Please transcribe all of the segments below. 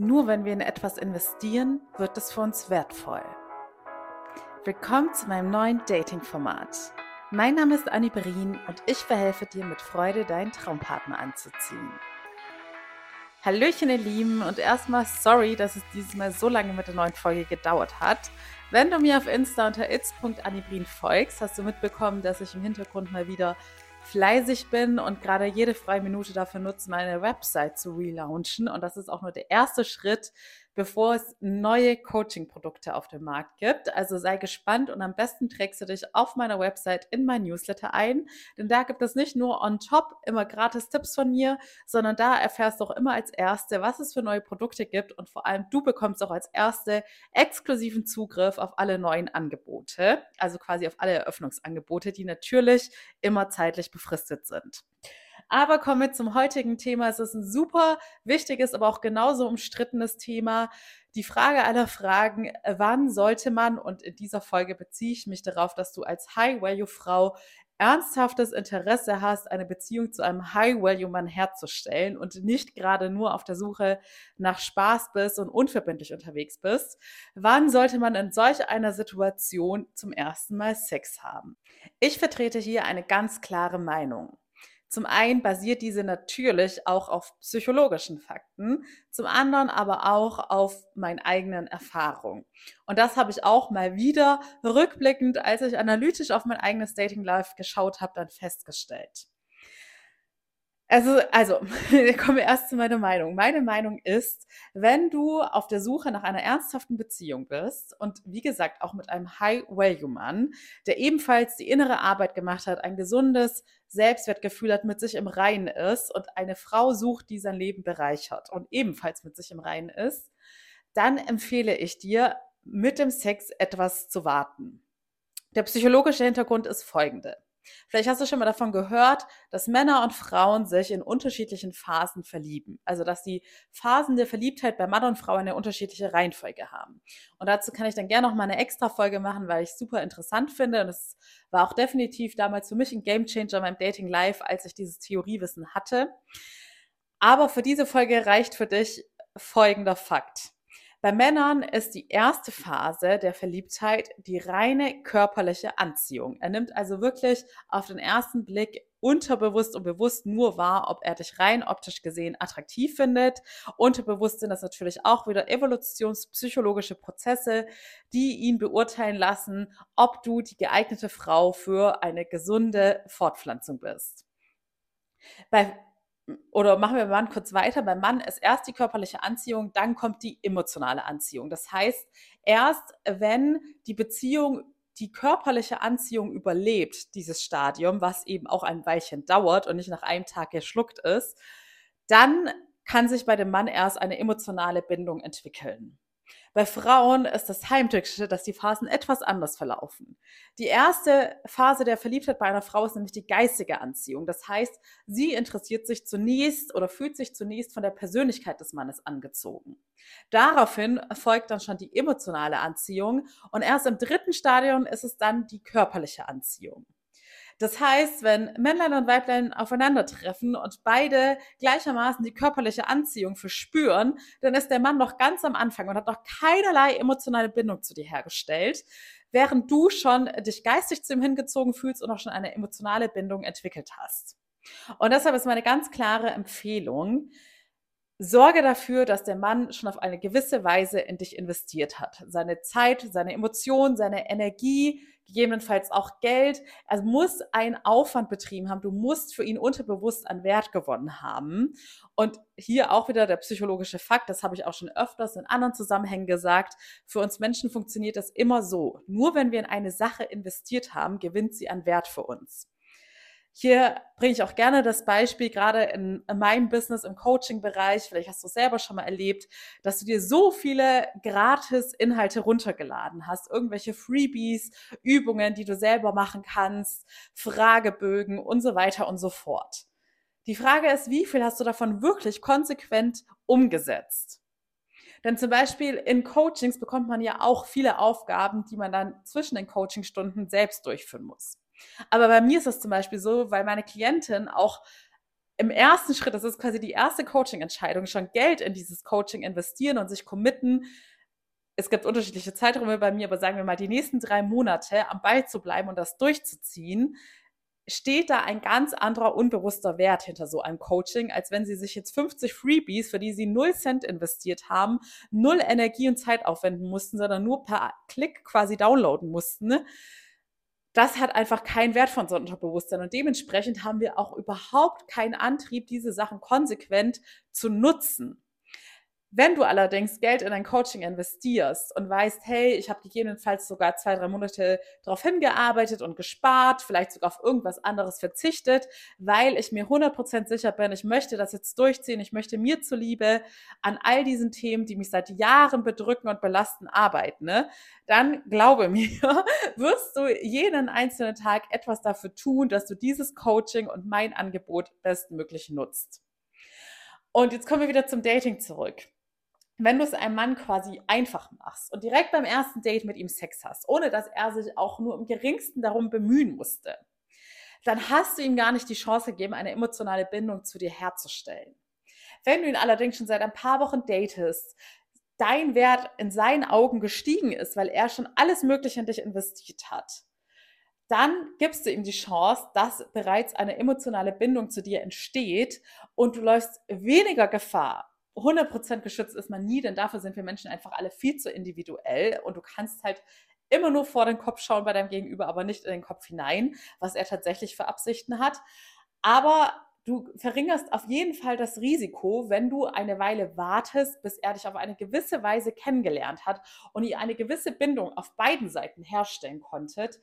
Nur wenn wir in etwas investieren, wird es für uns wertvoll. Willkommen zu meinem neuen Dating-Format. Mein Name ist Annie Berin und ich verhelfe dir mit Freude, deinen Traumpartner anzuziehen. Hallöchen, ihr Lieben, und erstmal sorry, dass es dieses Mal so lange mit der neuen Folge gedauert hat. Wenn du mir auf Insta unter its.annibrin folgst, hast du mitbekommen, dass ich im Hintergrund mal wieder fleißig bin und gerade jede freie Minute dafür nutze, meine Website zu relaunchen. Und das ist auch nur der erste Schritt, bevor es neue Coaching-Produkte auf dem Markt gibt. Also sei gespannt und am besten trägst du dich auf meiner Website in mein Newsletter ein, denn da gibt es nicht nur on top immer gratis Tipps von mir, sondern da erfährst du auch immer als Erste, was es für neue Produkte gibt und vor allem du bekommst auch als Erste exklusiven Zugriff auf alle neuen Angebote, also quasi auf alle Eröffnungsangebote, die natürlich immer zeitlich befristet sind. Aber kommen wir zum heutigen Thema. Es ist ein super wichtiges, aber auch genauso umstrittenes Thema. Die Frage aller Fragen, wann sollte man, und in dieser Folge beziehe ich mich darauf, dass du als High-Value-Frau ernsthaftes Interesse hast, eine Beziehung zu einem High-Value-Mann herzustellen und nicht gerade nur auf der Suche nach Spaß bist und unverbindlich unterwegs bist, wann sollte man in solch einer Situation zum ersten Mal Sex haben? Ich vertrete hier eine ganz klare Meinung. Zum einen basiert diese natürlich auch auf psychologischen Fakten, zum anderen aber auch auf meinen eigenen Erfahrungen. Und das habe ich auch mal wieder rückblickend, als ich analytisch auf mein eigenes Dating Life geschaut habe, dann festgestellt. Also, also, kommen wir erst zu meiner Meinung. Meine Meinung ist, wenn du auf der Suche nach einer ernsthaften Beziehung bist und wie gesagt auch mit einem High-Value-Mann, der ebenfalls die innere Arbeit gemacht hat, ein gesundes Selbstwertgefühl hat, mit sich im Reinen ist und eine Frau sucht, die sein Leben bereichert und ebenfalls mit sich im Reinen ist, dann empfehle ich dir, mit dem Sex etwas zu warten. Der psychologische Hintergrund ist folgende. Vielleicht hast du schon mal davon gehört, dass Männer und Frauen sich in unterschiedlichen Phasen verlieben. Also, dass die Phasen der Verliebtheit bei Mann und Frau eine unterschiedliche Reihenfolge haben. Und dazu kann ich dann gerne noch mal eine extra Folge machen, weil ich es super interessant finde. Und es war auch definitiv damals für mich ein Gamechanger beim Dating Live, als ich dieses Theoriewissen hatte. Aber für diese Folge reicht für dich folgender Fakt. Bei Männern ist die erste Phase der Verliebtheit die reine körperliche Anziehung. Er nimmt also wirklich auf den ersten Blick unterbewusst und bewusst nur wahr, ob er dich rein optisch gesehen attraktiv findet. Unterbewusst sind das natürlich auch wieder evolutionspsychologische Prozesse, die ihn beurteilen lassen, ob du die geeignete Frau für eine gesunde Fortpflanzung bist. Bei oder machen wir mal kurz weiter. Beim Mann ist erst die körperliche Anziehung, dann kommt die emotionale Anziehung. Das heißt, erst wenn die Beziehung die körperliche Anziehung überlebt, dieses Stadium, was eben auch ein Weilchen dauert und nicht nach einem Tag geschluckt ist, dann kann sich bei dem Mann erst eine emotionale Bindung entwickeln. Bei Frauen ist das Heimtückische, dass die Phasen etwas anders verlaufen. Die erste Phase der Verliebtheit bei einer Frau ist nämlich die geistige Anziehung. Das heißt, sie interessiert sich zunächst oder fühlt sich zunächst von der Persönlichkeit des Mannes angezogen. Daraufhin folgt dann schon die emotionale Anziehung und erst im dritten Stadium ist es dann die körperliche Anziehung. Das heißt, wenn Männlein und Weiblein aufeinandertreffen und beide gleichermaßen die körperliche Anziehung verspüren, dann ist der Mann noch ganz am Anfang und hat noch keinerlei emotionale Bindung zu dir hergestellt, während du schon dich geistig zu ihm hingezogen fühlst und auch schon eine emotionale Bindung entwickelt hast. Und deshalb ist meine ganz klare Empfehlung, Sorge dafür, dass der Mann schon auf eine gewisse Weise in dich investiert hat. Seine Zeit, seine Emotionen, seine Energie, gegebenenfalls auch Geld. Er muss einen Aufwand betrieben haben. Du musst für ihn unterbewusst an Wert gewonnen haben. Und hier auch wieder der psychologische Fakt, das habe ich auch schon öfters in anderen Zusammenhängen gesagt. Für uns Menschen funktioniert das immer so. Nur wenn wir in eine Sache investiert haben, gewinnt sie an Wert für uns. Hier bringe ich auch gerne das Beispiel, gerade in, in meinem Business, im Coaching-Bereich, vielleicht hast du es selber schon mal erlebt, dass du dir so viele Gratis-Inhalte runtergeladen hast, irgendwelche Freebies, Übungen, die du selber machen kannst, Fragebögen und so weiter und so fort. Die Frage ist, wie viel hast du davon wirklich konsequent umgesetzt? Denn zum Beispiel in Coachings bekommt man ja auch viele Aufgaben, die man dann zwischen den Coachingstunden selbst durchführen muss. Aber bei mir ist es zum Beispiel so, weil meine Klientin auch im ersten Schritt, das ist quasi die erste Coaching-Entscheidung, schon Geld in dieses Coaching investieren und sich committen. Es gibt unterschiedliche Zeiträume bei mir, aber sagen wir mal, die nächsten drei Monate am Ball zu bleiben und das durchzuziehen, steht da ein ganz anderer unbewusster Wert hinter so einem Coaching, als wenn Sie sich jetzt 50 Freebies, für die Sie 0 Cent investiert haben, null Energie und Zeit aufwenden mussten, sondern nur per Klick quasi downloaden mussten. Das hat einfach keinen Wert von Unterbewusstsein und dementsprechend haben wir auch überhaupt keinen Antrieb, diese Sachen konsequent zu nutzen. Wenn du allerdings Geld in ein Coaching investierst und weißt, hey, ich habe gegebenenfalls sogar zwei, drei Monate darauf hingearbeitet und gespart, vielleicht sogar auf irgendwas anderes verzichtet, weil ich mir 100% sicher bin, ich möchte das jetzt durchziehen, ich möchte mir zuliebe an all diesen Themen, die mich seit Jahren bedrücken und belasten, arbeiten, ne? dann glaube mir, wirst du jeden einzelnen Tag etwas dafür tun, dass du dieses Coaching und mein Angebot bestmöglich nutzt. Und jetzt kommen wir wieder zum Dating zurück wenn du es einem Mann quasi einfach machst und direkt beim ersten Date mit ihm Sex hast, ohne dass er sich auch nur im geringsten darum bemühen musste, dann hast du ihm gar nicht die Chance gegeben, eine emotionale Bindung zu dir herzustellen. Wenn du ihn allerdings schon seit ein paar Wochen datest, dein Wert in seinen Augen gestiegen ist, weil er schon alles Mögliche in dich investiert hat, dann gibst du ihm die Chance, dass bereits eine emotionale Bindung zu dir entsteht und du läufst weniger Gefahr, 100% geschützt ist man nie, denn dafür sind wir Menschen einfach alle viel zu individuell und du kannst halt immer nur vor den Kopf schauen bei deinem Gegenüber, aber nicht in den Kopf hinein, was er tatsächlich für Absichten hat. Aber du verringerst auf jeden Fall das Risiko, wenn du eine Weile wartest, bis er dich auf eine gewisse Weise kennengelernt hat und ihr eine gewisse Bindung auf beiden Seiten herstellen konntet,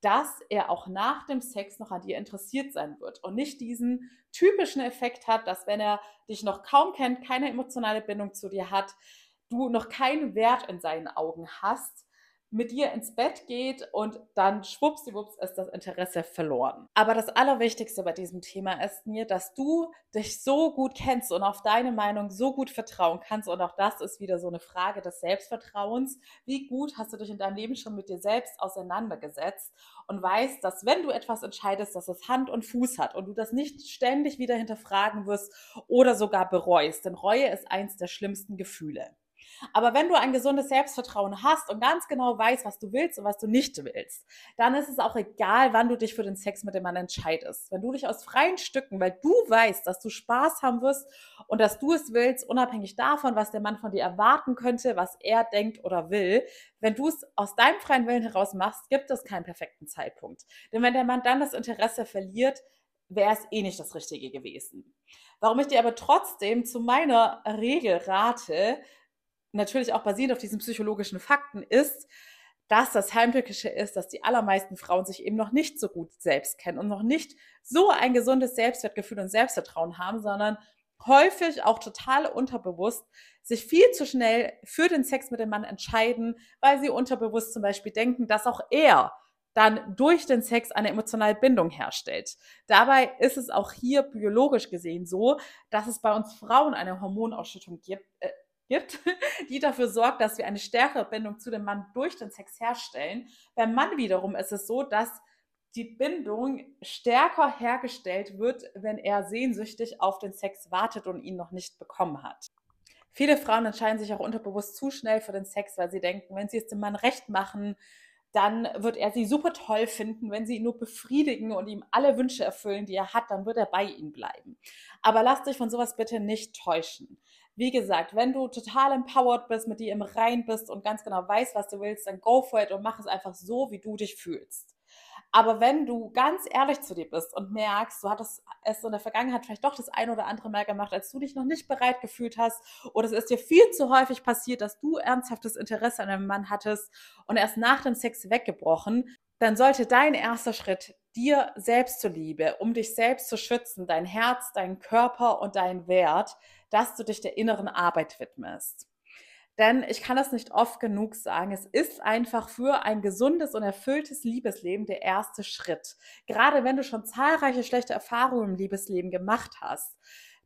dass er auch nach dem Sex noch an dir interessiert sein wird und nicht diesen typischen Effekt hat, dass wenn er dich noch kaum kennt, keine emotionale Bindung zu dir hat, du noch keinen Wert in seinen Augen hast, mit dir ins Bett geht und dann schwuppsiwupps ist das Interesse verloren. Aber das Allerwichtigste bei diesem Thema ist mir, dass du dich so gut kennst und auf deine Meinung so gut vertrauen kannst. Und auch das ist wieder so eine Frage des Selbstvertrauens. Wie gut hast du dich in deinem Leben schon mit dir selbst auseinandergesetzt und weißt, dass wenn du etwas entscheidest, dass es Hand und Fuß hat und du das nicht ständig wieder hinterfragen wirst oder sogar bereust. Denn Reue ist eins der schlimmsten Gefühle. Aber wenn du ein gesundes Selbstvertrauen hast und ganz genau weißt, was du willst und was du nicht willst, dann ist es auch egal, wann du dich für den Sex mit dem Mann entscheidest. Wenn du dich aus freien Stücken, weil du weißt, dass du Spaß haben wirst und dass du es willst, unabhängig davon, was der Mann von dir erwarten könnte, was er denkt oder will, wenn du es aus deinem freien Willen heraus machst, gibt es keinen perfekten Zeitpunkt. Denn wenn der Mann dann das Interesse verliert, wäre es eh nicht das Richtige gewesen. Warum ich dir aber trotzdem zu meiner Regel rate, natürlich auch basierend auf diesen psychologischen Fakten, ist, dass das Heimtückische ist, dass die allermeisten Frauen sich eben noch nicht so gut selbst kennen und noch nicht so ein gesundes Selbstwertgefühl und Selbstvertrauen haben, sondern häufig auch total unterbewusst sich viel zu schnell für den Sex mit dem Mann entscheiden, weil sie unterbewusst zum Beispiel denken, dass auch er dann durch den Sex eine emotionale Bindung herstellt. Dabei ist es auch hier biologisch gesehen so, dass es bei uns Frauen eine Hormonausschüttung gibt, äh, gibt, die dafür sorgt, dass wir eine stärkere Bindung zu dem Mann durch den Sex herstellen. Beim Mann wiederum ist es so, dass die Bindung stärker hergestellt wird, wenn er sehnsüchtig auf den Sex wartet und ihn noch nicht bekommen hat. Viele Frauen entscheiden sich auch unterbewusst zu schnell für den Sex, weil sie denken, wenn sie es dem Mann recht machen, dann wird er sie super toll finden. Wenn sie ihn nur befriedigen und ihm alle Wünsche erfüllen, die er hat, dann wird er bei ihm bleiben. Aber lass dich von sowas bitte nicht täuschen. Wie gesagt, wenn du total empowered bist, mit dir im Rein bist und ganz genau weißt, was du willst, dann go for it und mach es einfach so, wie du dich fühlst. Aber wenn du ganz ehrlich zu dir bist und merkst, du hattest es in der Vergangenheit vielleicht doch das ein oder andere Mal gemacht, als du dich noch nicht bereit gefühlt hast, oder es ist dir viel zu häufig passiert, dass du ernsthaftes Interesse an einem Mann hattest und erst nach dem Sex weggebrochen, dann sollte dein erster Schritt dir selbst zuliebe, um dich selbst zu schützen, dein Herz, dein Körper und dein Wert, dass du dich der inneren Arbeit widmest. Denn ich kann das nicht oft genug sagen, es ist einfach für ein gesundes und erfülltes Liebesleben der erste Schritt. Gerade wenn du schon zahlreiche schlechte Erfahrungen im Liebesleben gemacht hast,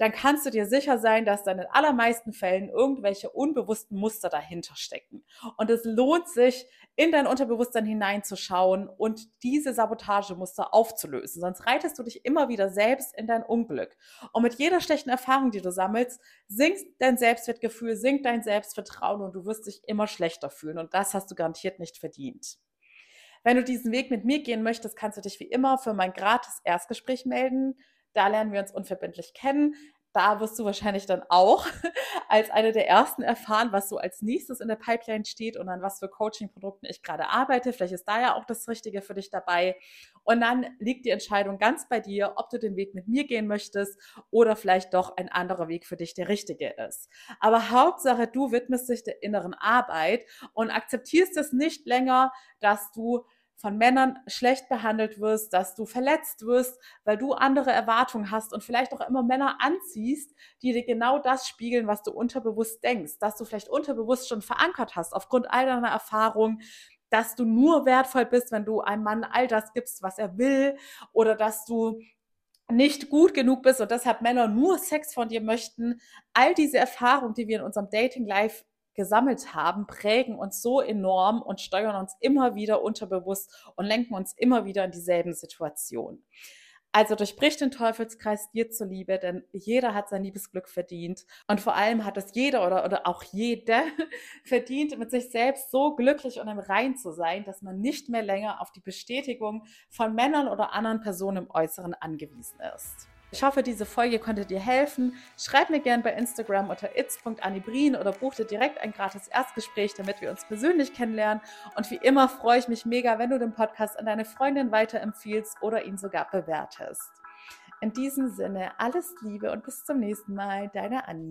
dann kannst du dir sicher sein, dass dann in allermeisten Fällen irgendwelche unbewussten Muster dahinter stecken. Und es lohnt sich, in dein Unterbewusstsein hineinzuschauen und diese Sabotagemuster aufzulösen. Sonst reitest du dich immer wieder selbst in dein Unglück. Und mit jeder schlechten Erfahrung, die du sammelst, sinkt dein Selbstwertgefühl, sinkt dein Selbstvertrauen und du wirst dich immer schlechter fühlen. Und das hast du garantiert nicht verdient. Wenn du diesen Weg mit mir gehen möchtest, kannst du dich wie immer für mein gratis Erstgespräch melden. Da lernen wir uns unverbindlich kennen da wirst du wahrscheinlich dann auch als eine der ersten erfahren, was so als nächstes in der Pipeline steht und an was für Coaching-Produkten ich gerade arbeite. Vielleicht ist da ja auch das Richtige für dich dabei. Und dann liegt die Entscheidung ganz bei dir, ob du den Weg mit mir gehen möchtest oder vielleicht doch ein anderer Weg für dich der richtige ist. Aber Hauptsache, du widmest dich der inneren Arbeit und akzeptierst es nicht länger, dass du von Männern schlecht behandelt wirst, dass du verletzt wirst, weil du andere Erwartungen hast und vielleicht auch immer Männer anziehst, die dir genau das spiegeln, was du unterbewusst denkst, dass du vielleicht unterbewusst schon verankert hast aufgrund all deiner Erfahrungen, dass du nur wertvoll bist, wenn du einem Mann all das gibst, was er will oder dass du nicht gut genug bist und deshalb Männer nur Sex von dir möchten. All diese Erfahrungen, die wir in unserem Dating Life gesammelt haben, prägen uns so enorm und steuern uns immer wieder unterbewusst und lenken uns immer wieder in dieselben Situationen. Also durchbrich den Teufelskreis dir zuliebe, denn jeder hat sein Liebesglück verdient. Und vor allem hat es jeder oder, oder auch jede verdient, mit sich selbst so glücklich und im Rein zu sein, dass man nicht mehr länger auf die Bestätigung von Männern oder anderen Personen im Äußeren angewiesen ist. Ich hoffe, diese Folge konnte dir helfen. Schreib mir gerne bei Instagram unter its.anibrin oder buch dir direkt ein gratis Erstgespräch, damit wir uns persönlich kennenlernen. Und wie immer freue ich mich mega, wenn du den Podcast an deine Freundin weiterempfiehlst oder ihn sogar bewertest. In diesem Sinne, alles Liebe und bis zum nächsten Mal, deine Anni.